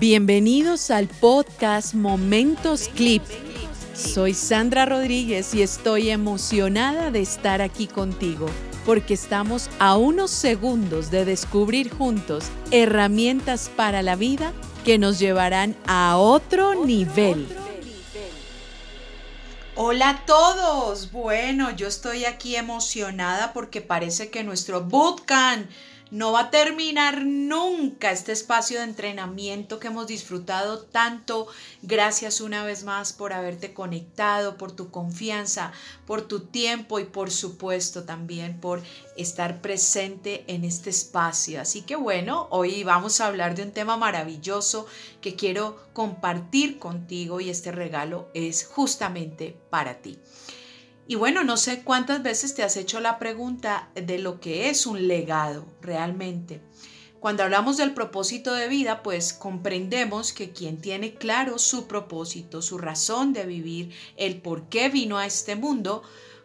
Bienvenidos al podcast Momentos Clip. Soy Sandra Rodríguez y estoy emocionada de estar aquí contigo porque estamos a unos segundos de descubrir juntos herramientas para la vida que nos llevarán a otro nivel. Hola a todos. Bueno, yo estoy aquí emocionada porque parece que nuestro bootcamp no va a terminar nunca este espacio de entrenamiento que hemos disfrutado tanto. Gracias una vez más por haberte conectado, por tu confianza, por tu tiempo y por supuesto también por estar presente en este espacio. Así que bueno, hoy vamos a hablar de un tema maravilloso que quiero compartir contigo y este regalo es justamente para ti. Y bueno, no sé cuántas veces te has hecho la pregunta de lo que es un legado realmente. Cuando hablamos del propósito de vida, pues comprendemos que quien tiene claro su propósito, su razón de vivir, el por qué vino a este mundo,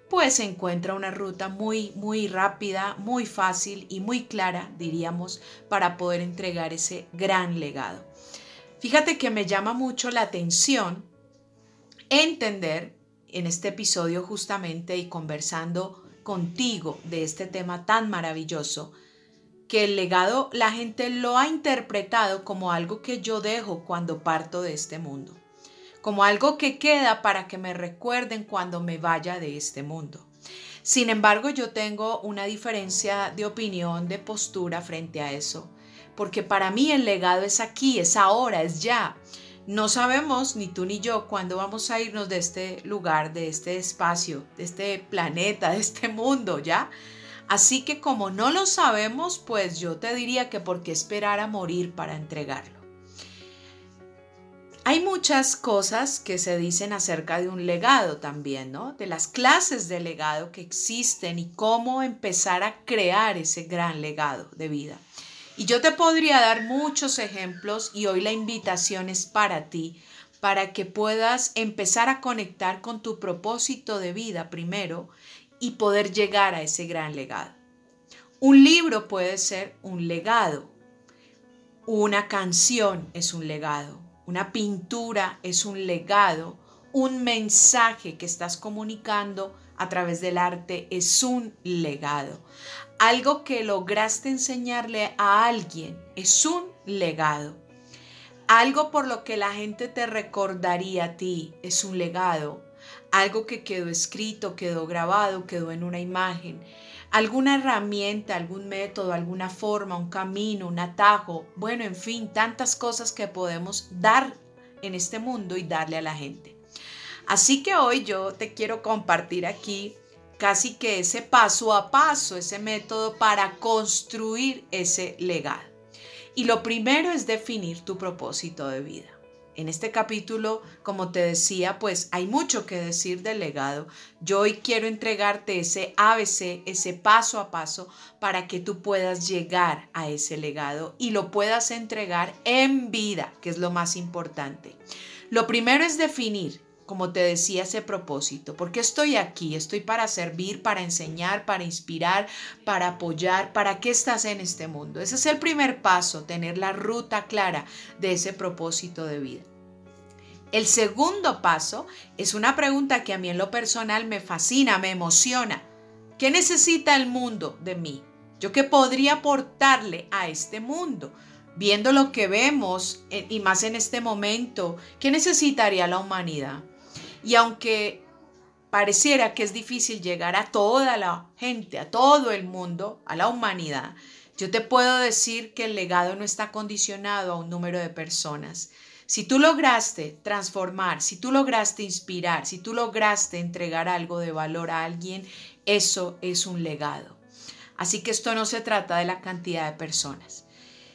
pues encuentra una ruta muy, muy rápida, muy fácil y muy clara, diríamos, para poder entregar ese gran legado. Fíjate que me llama mucho la atención entender en este episodio justamente y conversando contigo de este tema tan maravilloso, que el legado la gente lo ha interpretado como algo que yo dejo cuando parto de este mundo, como algo que queda para que me recuerden cuando me vaya de este mundo. Sin embargo, yo tengo una diferencia de opinión, de postura frente a eso, porque para mí el legado es aquí, es ahora, es ya. No sabemos, ni tú ni yo, cuándo vamos a irnos de este lugar, de este espacio, de este planeta, de este mundo, ¿ya? Así que como no lo sabemos, pues yo te diría que por qué esperar a morir para entregarlo. Hay muchas cosas que se dicen acerca de un legado también, ¿no? De las clases de legado que existen y cómo empezar a crear ese gran legado de vida. Y yo te podría dar muchos ejemplos y hoy la invitación es para ti, para que puedas empezar a conectar con tu propósito de vida primero y poder llegar a ese gran legado. Un libro puede ser un legado, una canción es un legado, una pintura es un legado, un mensaje que estás comunicando a través del arte es un legado. Algo que lograste enseñarle a alguien es un legado. Algo por lo que la gente te recordaría a ti es un legado. Algo que quedó escrito, quedó grabado, quedó en una imagen. Alguna herramienta, algún método, alguna forma, un camino, un atajo. Bueno, en fin, tantas cosas que podemos dar en este mundo y darle a la gente. Así que hoy yo te quiero compartir aquí casi que ese paso a paso, ese método para construir ese legado. Y lo primero es definir tu propósito de vida. En este capítulo, como te decía, pues hay mucho que decir del legado. Yo hoy quiero entregarte ese ABC, ese paso a paso, para que tú puedas llegar a ese legado y lo puedas entregar en vida, que es lo más importante. Lo primero es definir como te decía, ese propósito. porque estoy aquí? Estoy para servir, para enseñar, para inspirar, para apoyar. ¿Para qué estás en este mundo? Ese es el primer paso, tener la ruta clara de ese propósito de vida. El segundo paso es una pregunta que a mí en lo personal me fascina, me emociona. ¿Qué necesita el mundo de mí? ¿Yo qué podría aportarle a este mundo? Viendo lo que vemos eh, y más en este momento, ¿qué necesitaría la humanidad? Y aunque pareciera que es difícil llegar a toda la gente, a todo el mundo, a la humanidad, yo te puedo decir que el legado no está condicionado a un número de personas. Si tú lograste transformar, si tú lograste inspirar, si tú lograste entregar algo de valor a alguien, eso es un legado. Así que esto no se trata de la cantidad de personas.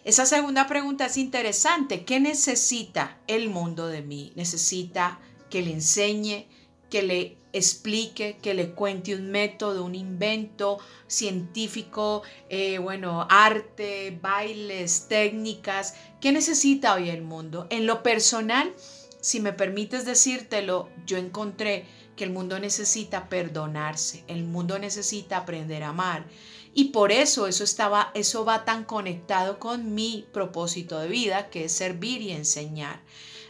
Esa segunda pregunta es interesante. ¿Qué necesita el mundo de mí? Necesita que le enseñe, que le explique, que le cuente un método, un invento científico, eh, bueno, arte, bailes, técnicas. ¿Qué necesita hoy el mundo? En lo personal, si me permites decírtelo, yo encontré que el mundo necesita perdonarse, el mundo necesita aprender a amar Y por eso eso estaba eso va tan conectado con mi propósito de vida, que es servir y enseñar.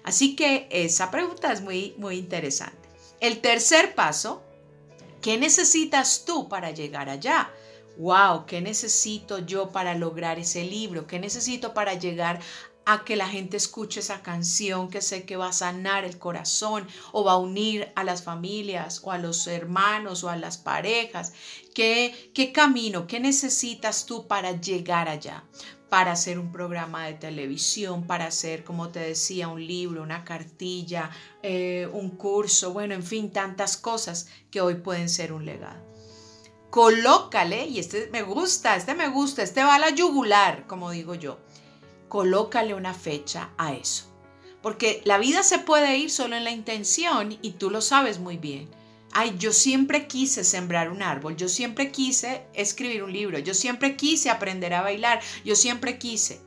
Así que esa pregunta es muy muy interesante. El tercer paso, ¿qué necesitas tú para llegar allá? wow, ¿qué necesito yo para lograr ese libro? ¿Qué necesito para llegar a que la gente escuche esa canción que sé que va a sanar el corazón o va a unir a las familias o a los hermanos o a las parejas. ¿Qué, qué camino, qué necesitas tú para llegar allá? Para hacer un programa de televisión, para hacer, como te decía, un libro, una cartilla, eh, un curso, bueno, en fin, tantas cosas que hoy pueden ser un legado colócale, y este me gusta, este me gusta, este va a la yugular, como digo yo, colócale una fecha a eso. Porque la vida se puede ir solo en la intención y tú lo sabes muy bien. Ay, yo siempre quise sembrar un árbol, yo siempre quise escribir un libro, yo siempre quise aprender a bailar, yo siempre quise.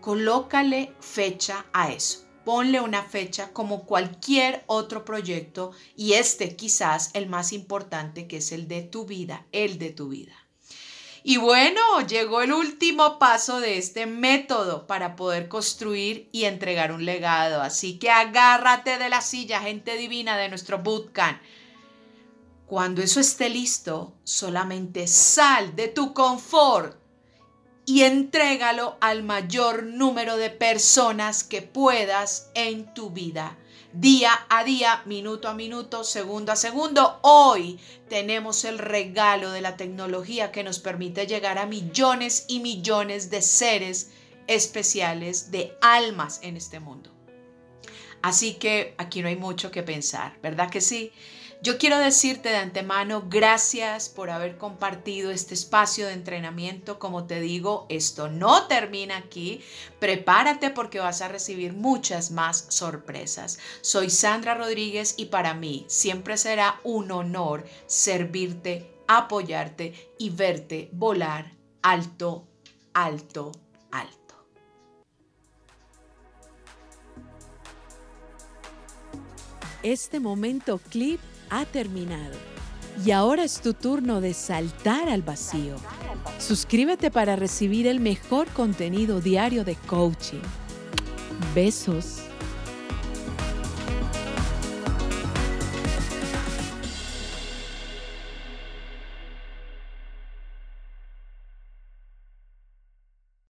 Colócale fecha a eso ponle una fecha como cualquier otro proyecto y este quizás el más importante que es el de tu vida, el de tu vida. Y bueno, llegó el último paso de este método para poder construir y entregar un legado. Así que agárrate de la silla, gente divina de nuestro bootcamp. Cuando eso esté listo, solamente sal de tu confort y entrégalo al mayor número de personas que puedas en tu vida. Día a día, minuto a minuto, segundo a segundo. Hoy tenemos el regalo de la tecnología que nos permite llegar a millones y millones de seres especiales, de almas en este mundo. Así que aquí no hay mucho que pensar, ¿verdad que sí? Yo quiero decirte de antemano gracias por haber compartido este espacio de entrenamiento. Como te digo, esto no termina aquí. Prepárate porque vas a recibir muchas más sorpresas. Soy Sandra Rodríguez y para mí siempre será un honor servirte, apoyarte y verte volar alto, alto, alto. Este momento clip ha terminado. Y ahora es tu turno de saltar al vacío. Suscríbete para recibir el mejor contenido diario de coaching. Besos.